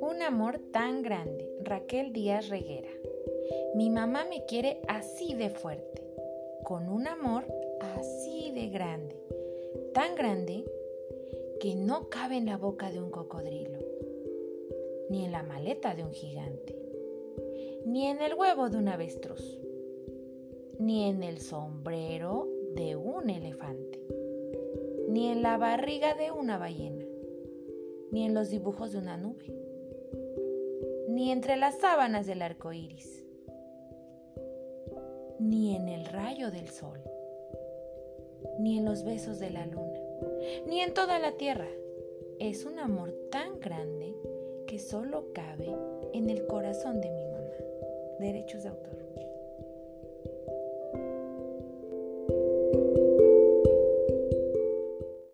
Un amor tan grande, Raquel Díaz Reguera. Mi mamá me quiere así de fuerte, con un amor así de grande, tan grande que no cabe en la boca de un cocodrilo, ni en la maleta de un gigante, ni en el huevo de un avestruz, ni en el sombrero de un elefante, ni en la barriga de una ballena, ni en los dibujos de una nube, ni entre las sábanas del arco iris, ni en el rayo del sol, ni en los besos de la luna ni en toda la tierra. Es un amor tan grande que solo cabe en el corazón de mi mamá. Derechos de autor.